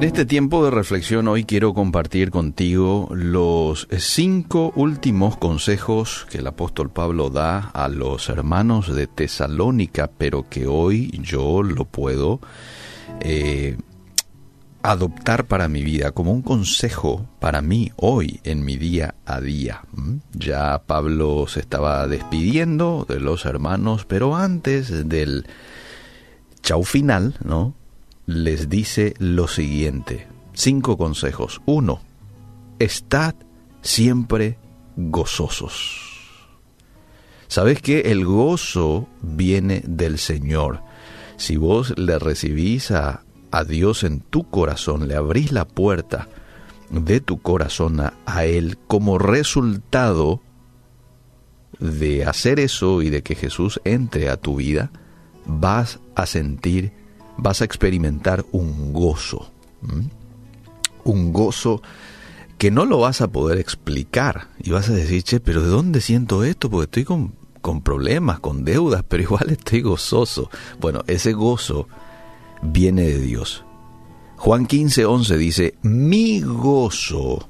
En este tiempo de reflexión hoy quiero compartir contigo los cinco últimos consejos que el apóstol Pablo da a los hermanos de Tesalónica, pero que hoy yo lo puedo eh, adoptar para mi vida como un consejo para mí hoy en mi día a día. ¿Mm? Ya Pablo se estaba despidiendo de los hermanos, pero antes del chau final, ¿no? Les dice lo siguiente. Cinco consejos. Uno, estad siempre gozosos. ¿Sabes que el gozo viene del Señor? Si vos le recibís a, a Dios en tu corazón, le abrís la puerta de tu corazón a, a Él como resultado de hacer eso y de que Jesús entre a tu vida, vas a sentir vas a experimentar un gozo. Un gozo que no lo vas a poder explicar. Y vas a decir, che, pero ¿de dónde siento esto? Porque estoy con, con problemas, con deudas, pero igual estoy gozoso. Bueno, ese gozo viene de Dios. Juan 15, 11 dice, mi gozo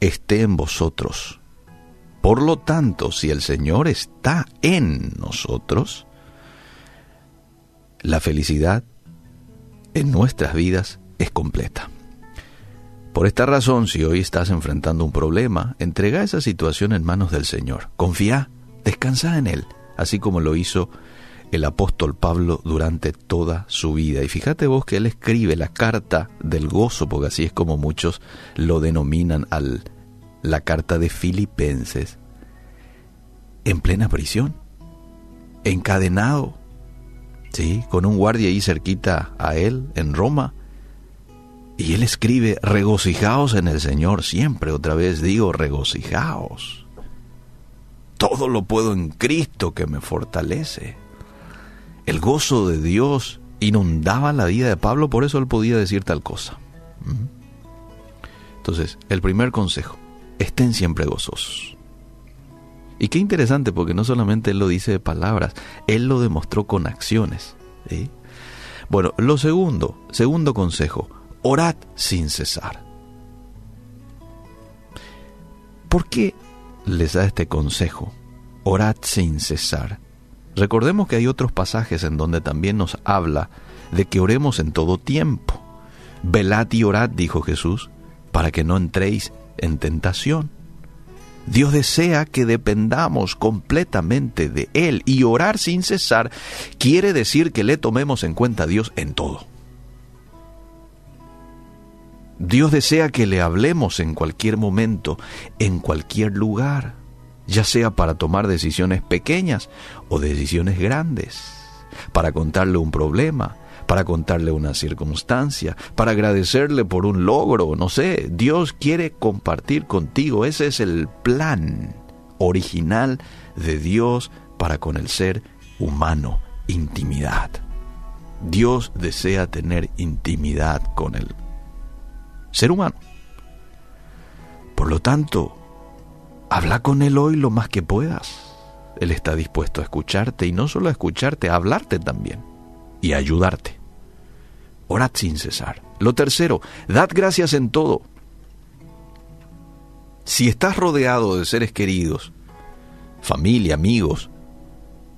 esté en vosotros. Por lo tanto, si el Señor está en nosotros, la felicidad en nuestras vidas es completa. Por esta razón, si hoy estás enfrentando un problema, entrega esa situación en manos del Señor. Confía, descansa en Él, así como lo hizo el apóstol Pablo durante toda su vida. Y fíjate vos que él escribe la carta del gozo, porque así es como muchos lo denominan al la carta de Filipenses, en plena prisión, encadenado, ¿sí? con un guardia ahí cerquita a él, en Roma. Y él escribe, regocijaos en el Señor, siempre otra vez digo, regocijaos. Todo lo puedo en Cristo que me fortalece. El gozo de Dios inundaba la vida de Pablo, por eso él podía decir tal cosa. Entonces, el primer consejo, estén siempre gozosos. Y qué interesante, porque no solamente él lo dice de palabras, él lo demostró con acciones. Bueno, lo segundo, segundo consejo, orad sin cesar. ¿Por qué les da este consejo? Orad sin cesar. Recordemos que hay otros pasajes en donde también nos habla de que oremos en todo tiempo. Velad y orad, dijo Jesús, para que no entréis en tentación. Dios desea que dependamos completamente de Él y orar sin cesar quiere decir que le tomemos en cuenta a Dios en todo. Dios desea que le hablemos en cualquier momento, en cualquier lugar, ya sea para tomar decisiones pequeñas o decisiones grandes, para contarle un problema, para contarle una circunstancia, para agradecerle por un logro, no sé, Dios quiere compartir contigo, ese es el plan original de Dios para con el ser humano, intimidad. Dios desea tener intimidad con el ser humano. Por lo tanto, habla con Él hoy lo más que puedas. Él está dispuesto a escucharte y no solo a escucharte, a hablarte también y a ayudarte orad sin cesar. Lo tercero, dad gracias en todo. Si estás rodeado de seres queridos, familia, amigos,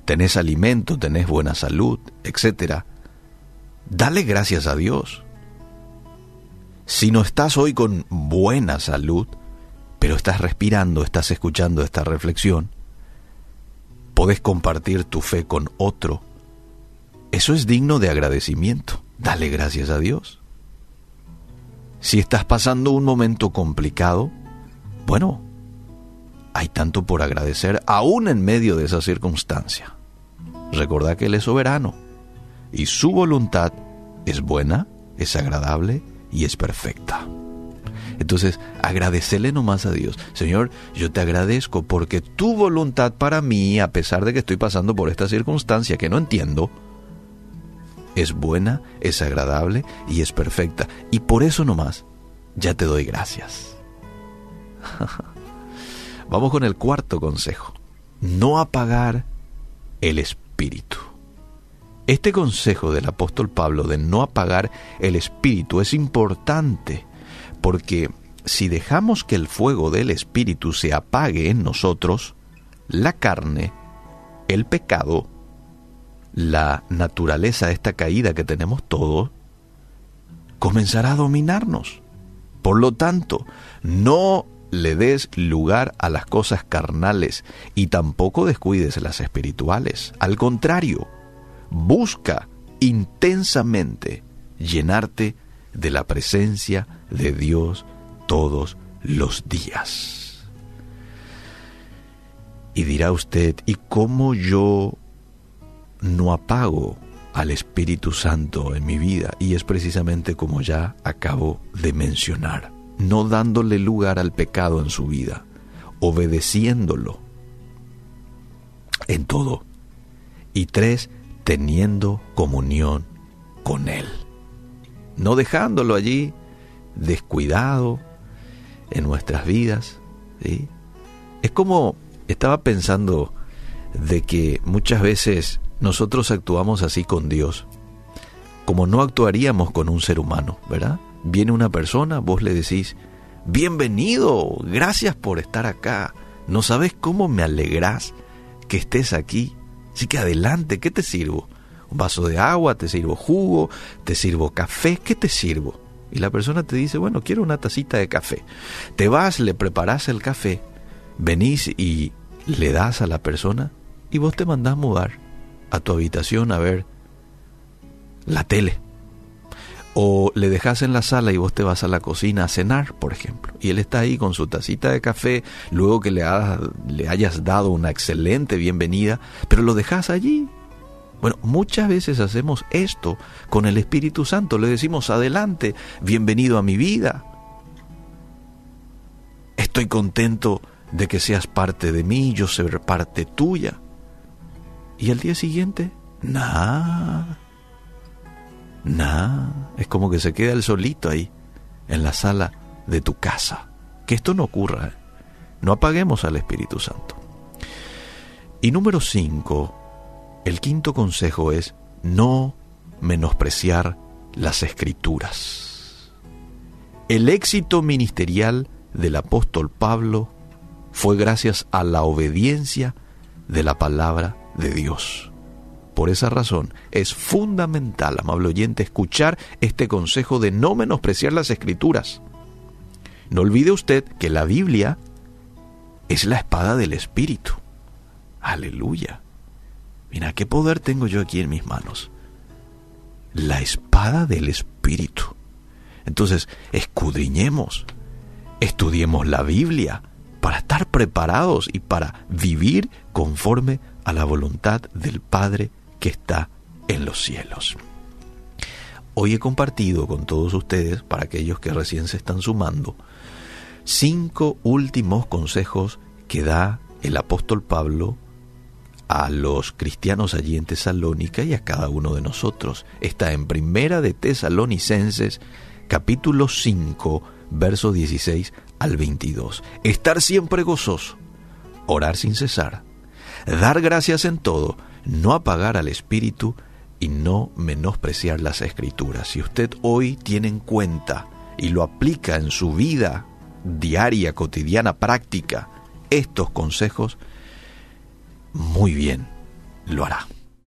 tenés alimento, tenés buena salud, etc., dale gracias a Dios. Si no estás hoy con buena salud, pero estás respirando, estás escuchando esta reflexión, podés compartir tu fe con otro. Eso es digno de agradecimiento. Dale gracias a Dios. Si estás pasando un momento complicado, bueno, hay tanto por agradecer aún en medio de esa circunstancia. Recordad que Él es soberano y su voluntad es buena, es agradable y es perfecta. Entonces, agradecele nomás a Dios. Señor, yo te agradezco porque tu voluntad para mí, a pesar de que estoy pasando por esta circunstancia que no entiendo, es buena, es agradable y es perfecta. Y por eso nomás, ya te doy gracias. Vamos con el cuarto consejo. No apagar el espíritu. Este consejo del apóstol Pablo de no apagar el espíritu es importante porque si dejamos que el fuego del espíritu se apague en nosotros, la carne, el pecado, la naturaleza esta caída que tenemos todos, comenzará a dominarnos. Por lo tanto, no le des lugar a las cosas carnales y tampoco descuides las espirituales. Al contrario, busca intensamente llenarte de la presencia de Dios todos los días. Y dirá usted, ¿y cómo yo no apago al Espíritu Santo en mi vida? Y es precisamente como ya acabo de mencionar no dándole lugar al pecado en su vida, obedeciéndolo en todo. Y tres, teniendo comunión con Él. No dejándolo allí descuidado en nuestras vidas. Es como estaba pensando de que muchas veces nosotros actuamos así con Dios, como no actuaríamos con un ser humano, ¿verdad? Viene una persona, vos le decís, bienvenido, gracias por estar acá. No sabes cómo me alegrás que estés aquí. Así que adelante, ¿qué te sirvo? Un vaso de agua, te sirvo jugo, te sirvo café, ¿qué te sirvo? Y la persona te dice, bueno, quiero una tacita de café. Te vas, le preparas el café, venís y le das a la persona y vos te mandás mudar a tu habitación a ver la tele o le dejas en la sala y vos te vas a la cocina a cenar, por ejemplo, y él está ahí con su tacita de café, luego que le, le hayas dado una excelente bienvenida, pero lo dejas allí. Bueno, muchas veces hacemos esto con el Espíritu Santo, le decimos adelante, bienvenido a mi vida. Estoy contento de que seas parte de mí, yo ser parte tuya. Y al día siguiente, nada Nah, es como que se queda el solito ahí, en la sala de tu casa. Que esto no ocurra. ¿eh? No apaguemos al Espíritu Santo. Y número cinco, el quinto consejo es no menospreciar las escrituras. El éxito ministerial del apóstol Pablo fue gracias a la obediencia de la palabra de Dios. Por esa razón es fundamental, amable oyente, escuchar este consejo de no menospreciar las escrituras. No olvide usted que la Biblia es la espada del Espíritu. Aleluya. Mira, qué poder tengo yo aquí en mis manos. La espada del Espíritu. Entonces, escudriñemos, estudiemos la Biblia para estar preparados y para vivir conforme a la voluntad del Padre que está en los cielos. Hoy he compartido con todos ustedes, para aquellos que recién se están sumando, cinco últimos consejos que da el apóstol Pablo a los cristianos allí en Tesalónica y a cada uno de nosotros. Está en Primera de Tesalonicenses, capítulo 5, verso 16 al 22. Estar siempre gozoso, orar sin cesar, dar gracias en todo, no apagar al espíritu y no menospreciar las escrituras. Si usted hoy tiene en cuenta y lo aplica en su vida diaria, cotidiana, práctica, estos consejos, muy bien, lo hará.